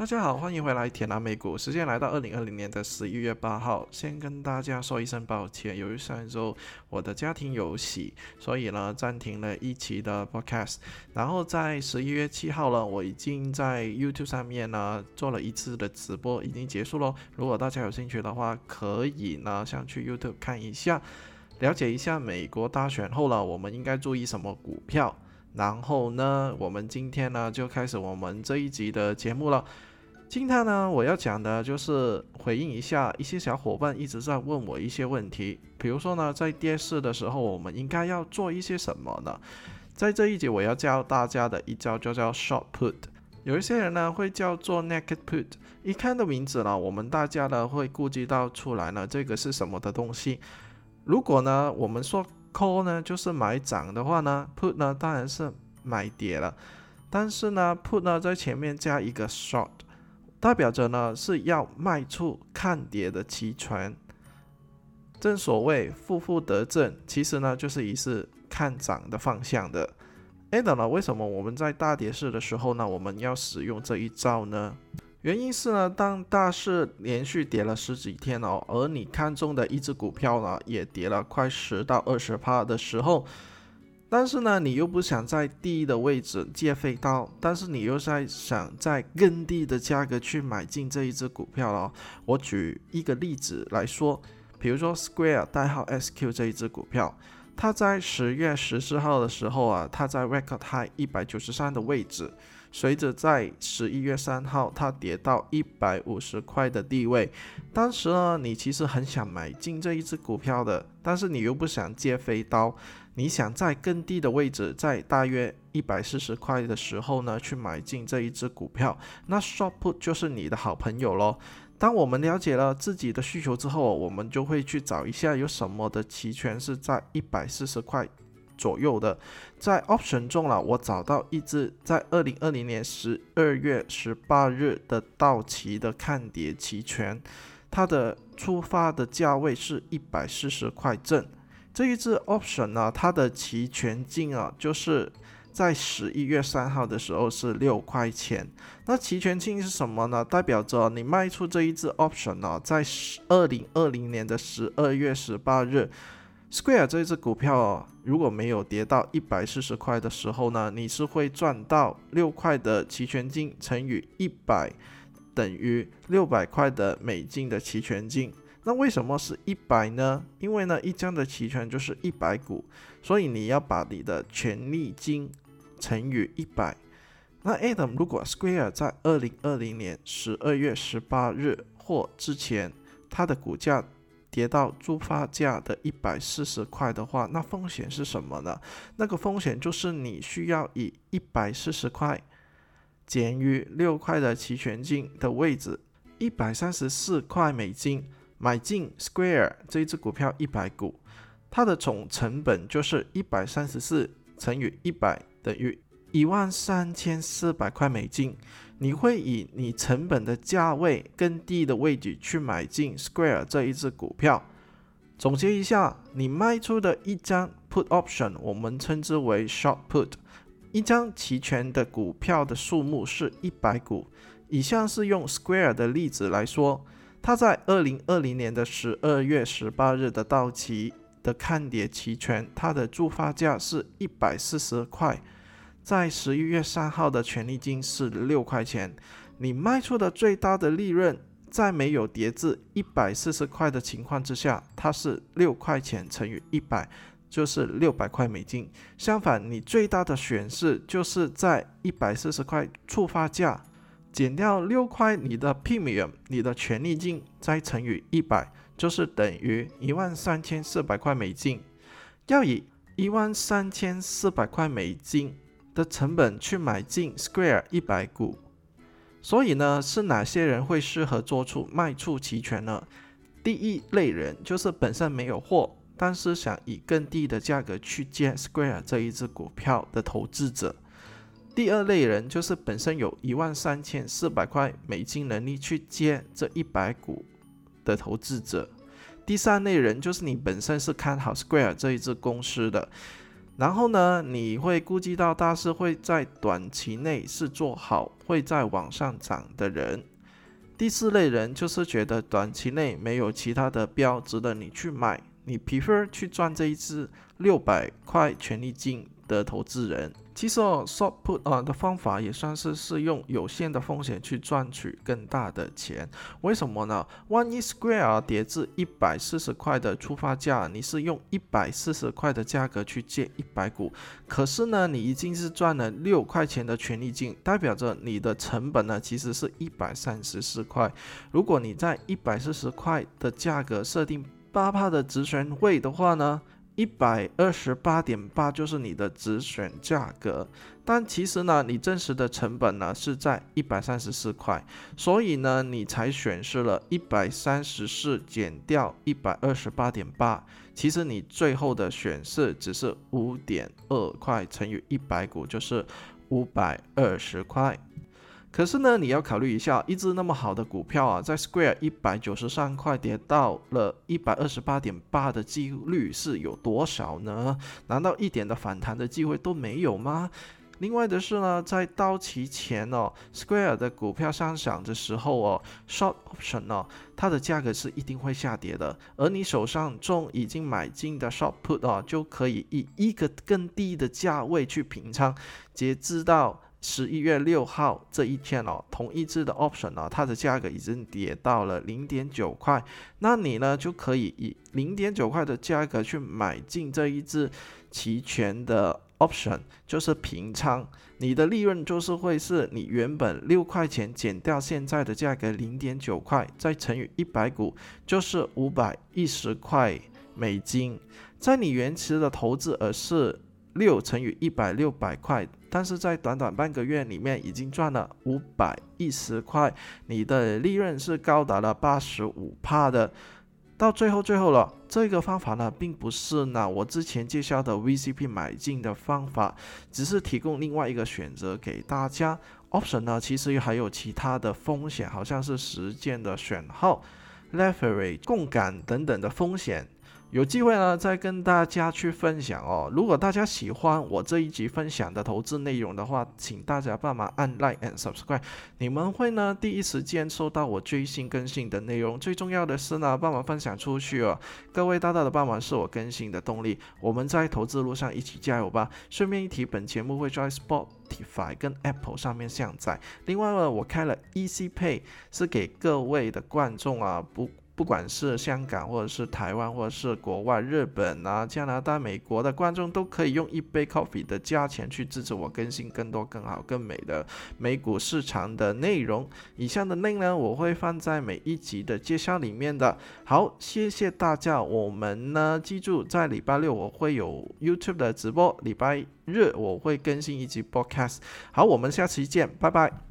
大家好，欢迎回来铁南美股。时间来到二零二零年的十一月八号，先跟大家说一声抱歉，由于上一周我的家庭有喜，所以呢暂停了一期的 podcast。然后在十一月七号呢，我已经在 YouTube 上面呢做了一次的直播，已经结束喽。如果大家有兴趣的话，可以呢上去 YouTube 看一下，了解一下美国大选后了，我们应该注意什么股票。然后呢，我们今天呢就开始我们这一集的节目了。今天呢，我要讲的就是回应一下一些小伙伴一直在问我一些问题，比如说呢，在跌市的时候，我们应该要做一些什么呢？在这一节，我要教大家的一招就叫 short put，有一些人呢会叫做 naked put，一看的名字呢，我们大家呢会估计到出来呢，这个是什么的东西？如果呢，我们说 call 呢就是买涨的话呢，put 呢当然是买跌了，但是呢，put 呢在前面加一个 short。代表着呢是要卖出看跌的期权，正所谓负负得正，其实呢就是一是看涨的方向的。哎，等了，为什么我们在大跌市的时候呢，我们要使用这一招呢？原因是呢，当大市连续跌了十几天哦，而你看中的一只股票呢也跌了快十到二十趴的时候。但是呢，你又不想在低的位置借飞刀，但是你又在想在更低的价格去买进这一只股票了。我举一个例子来说，比如说 Square 代号 SQ 这一只股票，它在十月十四号的时候啊，它在 Record High 一百九十三的位置。随着在十一月三号它跌到一百五十块的地位，当时呢，你其实很想买进这一只股票的，但是你又不想接飞刀，你想在更低的位置，在大约一百四十块的时候呢，去买进这一只股票，那 short put 就是你的好朋友喽。当我们了解了自己的需求之后，我们就会去找一下有什么的期权是在一百四十块。左右的，在 option 中了，我找到一只在二零二零年十二月十八日的到期的看跌期权，它的出发的价位是一百四十块正。这一只 option 呢，它的期权金啊，就是在十一月三号的时候是六块钱。那期权金是什么呢？代表着你卖出这一只 option 呢，在二零二零年的十二月十八日。Square 这一只股票如果没有跌到一百四十块的时候呢，你是会赚到六块的期权金乘以一百等于六百块的美金的期权金。那为什么是一百呢？因为呢一张的期权就是一百股，所以你要把你的权利金乘以一百。那 Adam 如果 Square 在二零二零年十二月十八日或之前，它的股价跌到出发价的一百四十块的话，那风险是什么呢？那个风险就是你需要以一百四十块减于六块的期权金的位置，一百三十四块美金买进 Square 这一只股票一百股，它的总成本就是一百三十四乘以一百等于一万三千四百块美金。你会以你成本的价位更低的位置去买进 Square 这一只股票。总结一下，你卖出的一张 Put Option，我们称之为 Short Put。一张期权的股票的数目是一百股。以下是用 Square 的例子来说，它在二零二零年的十二月十八日的到期的看跌期权，它的注发价是一百四十块。在十一月三号的权利金是六块钱，你卖出的最大的利润，在没有跌至一百四十块的情况之下，它是六块钱乘以一百，就是六百块美金。相反，你最大的损失就是在一百四十块触发价减掉六块你的 premium，你的权利金再乘以一百，就是等于一万三千四百块美金。要以一万三千四百块美金。的成本去买进 Square 一百股，所以呢，是哪些人会适合做出卖出期权呢？第一类人就是本身没有货，但是想以更低的价格去接 Square 这一只股票的投资者。第二类人就是本身有一万三千四百块美金能力去接这一百股的投资者。第三类人就是你本身是看好 Square 这一只公司的。然后呢，你会估计到大势会在短期内是做好，会在往上涨的人。第四类人就是觉得短期内没有其他的标值得你去买，你 prefer 去赚这一支六百块权利金的投资人。其实哦，short put 啊的方法也算是是用有限的风险去赚取更大的钱。为什么呢？万一 Square 跌至一百四十块的出发价，你是用一百四十块的价格去借一百股，可是呢，你已经是赚了六块钱的权利金，代表着你的成本呢其实是一百三十四块。如果你在一百四十块的价格设定八帕的止损位的话呢？一百二十八点八就是你的止损价格，但其实呢，你真实的成本呢是在一百三十四块，所以呢，你才损失了一百三十四减掉一百二十八点八，其实你最后的选示只是五点二块乘以一百股，就是五百二十块。可是呢，你要考虑一下，一只那么好的股票啊，在 Square 一百九十三块跌到了一百二十八点八的几率是有多少呢？难道一点的反弹的机会都没有吗？另外的是呢，在到期前哦，Square 的股票上涨的时候哦，Short Option 哦，它的价格是一定会下跌的，而你手上中已经买进的 Short Put 哦，就可以以一个更低的价位去平仓，截至到。十一月六号这一天哦，同一只的 option 呢，它的价格已经跌到了零点九块，那你呢就可以以零点九块的价格去买进这一只期权的 option，就是平仓，你的利润就是会是你原本六块钱减掉现在的价格零点九块，再乘以一百股，就是五百一十块美金，在你原始的投资额是。六乘以一百六百块，但是在短短半个月里面已经赚了五百一十块，你的利润是高达了八十五帕的。到最后最后了，这个方法呢，并不是呢我之前介绍的 VCP 买进的方法，只是提供另外一个选择给大家。Option 呢，其实还有其他的风险，好像是时间的选号、leverage 共感等等的风险。有机会呢，再跟大家去分享哦。如果大家喜欢我这一集分享的投资内容的话，请大家帮忙按 like and subscribe，你们会呢第一时间收到我最新更新的内容。最重要的是呢，帮忙分享出去哦。各位大大的帮忙是我更新的动力。我们在投资路上一起加油吧。顺便一提，本节目会在 Spotify 跟 Apple 上面下载。另外呢，我开了 Easy Pay，是给各位的观众啊不。不管是香港，或者是台湾，或者是国外，日本啊、加拿大、美国的观众，都可以用一杯 coffee 的价钱去支持我更新更多、更好、更美的美股市场的内容。以上的内容我会放在每一集的介绍里面的。好，谢谢大家。我们呢，记住在礼拜六我会有 YouTube 的直播，礼拜日我会更新一集 Podcast。好，我们下期见，拜拜。